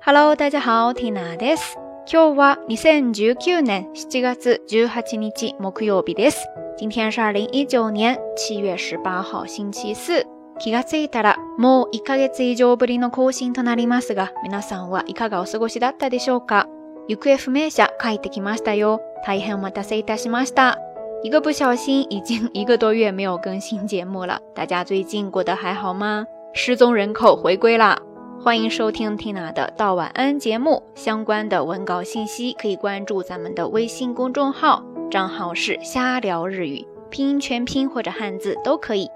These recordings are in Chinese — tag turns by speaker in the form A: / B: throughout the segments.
A: Hello，大家好、ティナです。今日は2019年7月18日木曜日です。今天是2019年7月18号星期四。気がついたらもう1ヶ月以上ぶりの更新となりますが、皆さんはいかがお過ごしだったでしょうか行方不明者帰ってきましたよ。大変お待たせいたしました。一个不小心，已经一个多月没有更新节目了。大家最近过得还好吗？失踪人口回归啦！欢迎收听 Tina 的到晚安节目，相关的文稿信息可以关注咱们的微信公众号，账号是瞎聊日语，拼音全拼或者汉字都可以。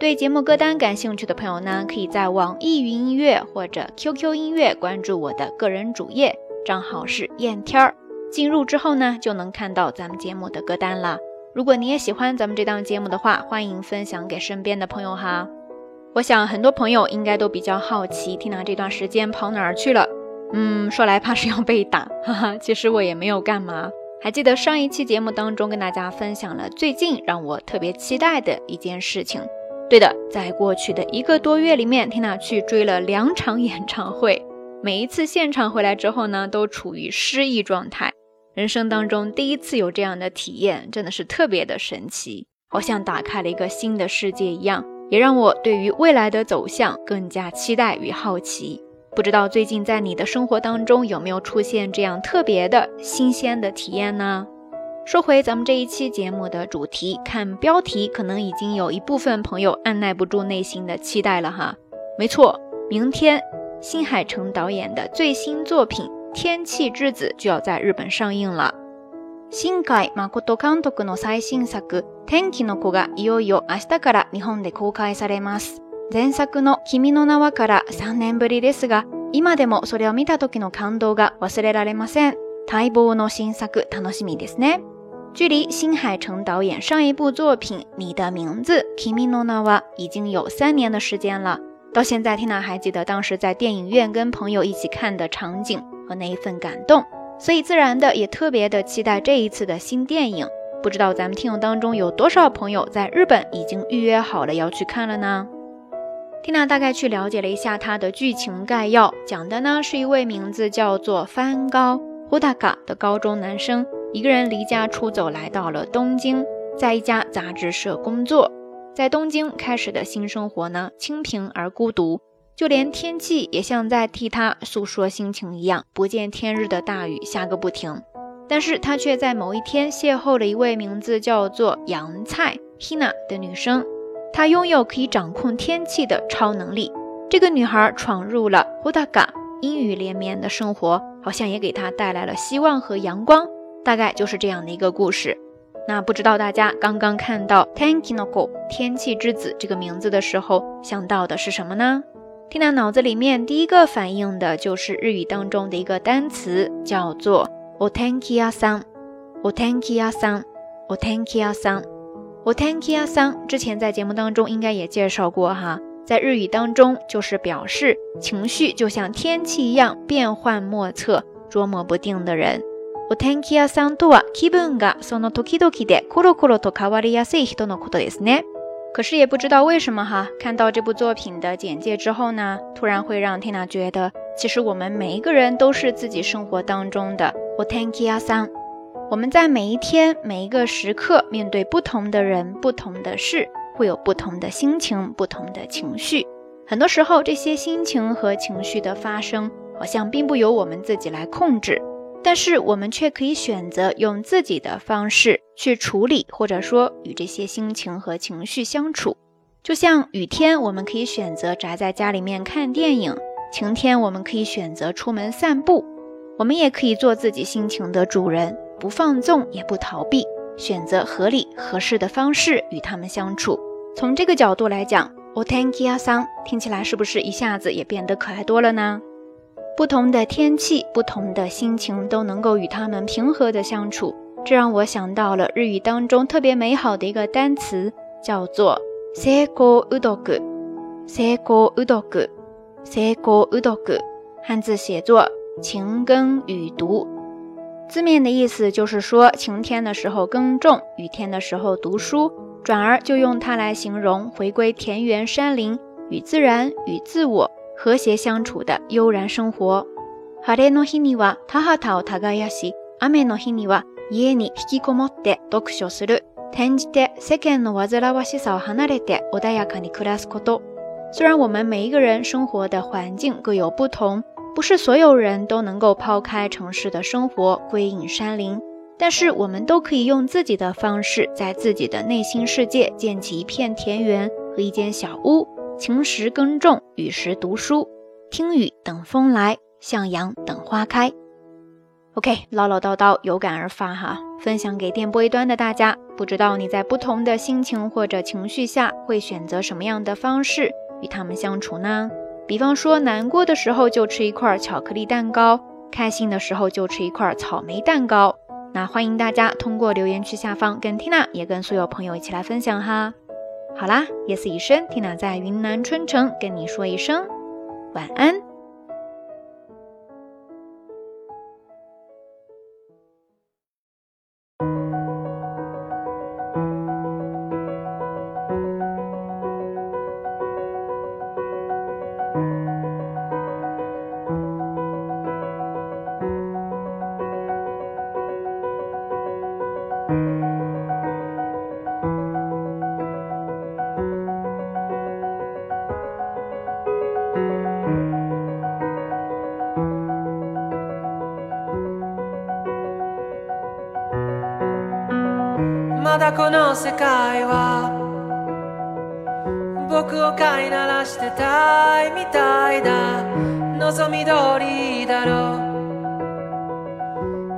A: 对节目歌单感兴趣的朋友呢，可以在网易云音乐或者 QQ 音乐关注我的个人主页，账号是燕天儿。进入之后呢，就能看到咱们节目的歌单了。如果你也喜欢咱们这档节目的话，欢迎分享给身边的朋友哈。我想，很多朋友应该都比较好奇，缇娜这段时间跑哪儿去了？嗯，说来怕是要被打，哈哈。其实我也没有干嘛。还记得上一期节目当中跟大家分享了最近让我特别期待的一件事情。对的，在过去的一个多月里面，缇娜去追了两场演唱会，每一次现场回来之后呢，都处于失忆状态。人生当中第一次有这样的体验，真的是特别的神奇，好像打开了一个新的世界一样。也让我对于未来的走向更加期待与好奇。不知道最近在你的生活当中有没有出现这样特别的新鲜的体验呢？说回咱们这一期节目的主题，看标题，可能已经有一部分朋友按耐不住内心的期待了哈。没错，明天新海诚导演的最新作品《天气之子》就要在日本上映了。新海誠監督の最新作、天気の子がいよいよ明日から日本で公開されます。前作の君の名はから3年ぶりですが、今でもそれを見た時の感動が忘れられません。待望の新作楽しみですね。距離新海城导演上一部作品《你的名字》君の名は》已经有三年的时间了，到现在缇娜还记得当时在电影院跟朋友一起看的场景和那一份感动。所以自然的也特别的期待这一次的新电影，不知道咱们听友当中有多少朋友在日本已经预约好了要去看了呢？缇娜大概去了解了一下它的剧情概要，讲的呢是一位名字叫做帆高胡大伽的高中男生，一个人离家出走来到了东京，在一家杂志社工作，在东京开始的新生活呢，清贫而孤独。就连天气也像在替他诉说心情一样，不见天日的大雨下个不停。但是，他却在某一天邂逅了一位名字叫做杨菜 Hina 的女生，她拥有可以掌控天气的超能力。这个女孩闯入了 h o d a g a 阴雨连绵的生活，好像也给她带来了希望和阳光。大概就是这样的一个故事。那不知道大家刚刚看到《Tenkinoko 天气之子》这个名字的时候，想到的是什么呢？听到脑子里面第一个反应的就是日语当中的一个单词，叫做 otankia san。otankia san。otankia san。otankia san。之前在节目当中应该也介绍过哈，在日语当中就是表示情绪就像天气一样变幻莫测、捉摸不定的人。otankia san do kibun ga sono toki toki de kuro kuro to kawari yasui hito no koto desu ne。可是也不知道为什么哈，看到这部作品的简介之后呢，突然会让 Tina 觉得，其实我们每一个人都是自己生活当中的 o t a n i a s n 我们在每一天、每一个时刻，面对不同的人、不同的事，会有不同的心情、不同的情绪。很多时候，这些心情和情绪的发生，好像并不由我们自己来控制。但是我们却可以选择用自己的方式去处理，或者说与这些心情和情绪相处。就像雨天，我们可以选择宅在家里面看电影；晴天，我们可以选择出门散步。我们也可以做自己心情的主人，不放纵，也不逃避，选择合理、合适的方式与他们相处。从这个角度来讲，Otenkiya 桑听起来是不是一下子也变得可爱多了呢？不同的天气，不同的心情都能够与他们平和的相处，这让我想到了日语当中特别美好的一个单词，叫做晴耕雨读。晴耕雨读，晴耕雨读，汉字写作晴耕雨读，字面的意思就是说晴天的时候耕种，雨天的时候读书，转而就用它来形容回归田园山林与自然与自我。和谐相处的悠然生活。雨の日には田畑を耕し、雨の日には家に引きこもって読書する。天日で世間のわわしさ離れて、穏やかに暮らすこと。虽然我们每一个人生活的环境各有不同，不是所有人都能够抛开城市的生活，归隐山林，但是我们都可以用自己的方式，在自己的内心世界建起一片田园和一间小屋。晴时耕种，雨时读书，听雨等风来，向阳等花开。OK，唠唠叨叨，有感而发哈，分享给电波一端的大家。不知道你在不同的心情或者情绪下，会选择什么样的方式与他们相处呢？比方说难过的时候就吃一块巧克力蛋糕，开心的时候就吃一块草莓蛋糕。那欢迎大家通过留言区下方跟 Tina 也跟所有朋友一起来分享哈。好啦，夜色已深缇娜在云南春城跟你说一声晚安。
B: まだこの世界は僕を飼いならしてたいみたいだ望み通りだろ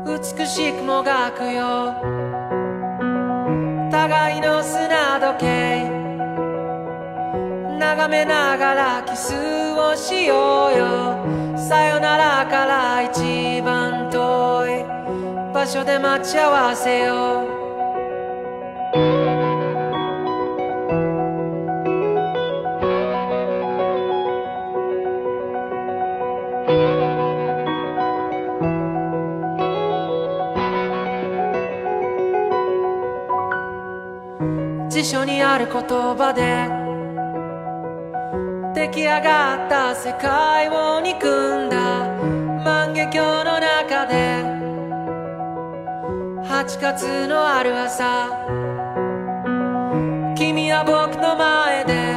B: う美しくもがくよ互いの砂時計眺めながらキスをしようよさよならから一番遠い場所で待ち合わせよう言葉で出来上がった世界を憎んだ万華鏡の中で8月のある朝君は僕の前で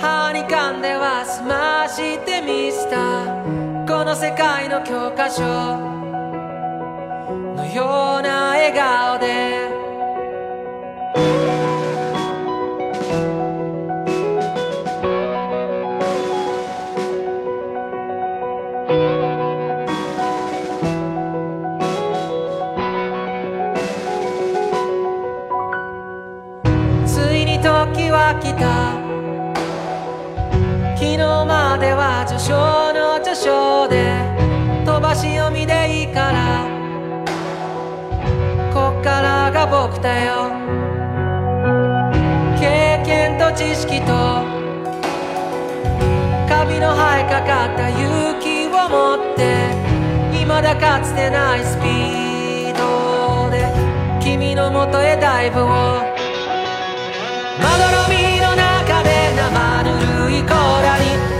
B: 歯に噛んでは済ましてみせたこの世界の教科書のような笑顔で知識と髪の生えかかった勇気を持って未だかつてないスピードで君のもとへダイブをまどろみの中で生ぬるいコーラに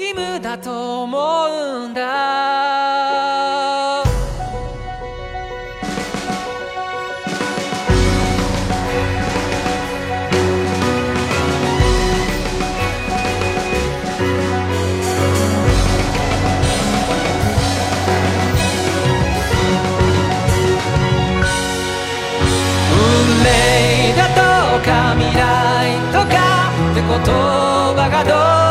B: 義務だと思うんだ運命だとか未来とかって言葉がどう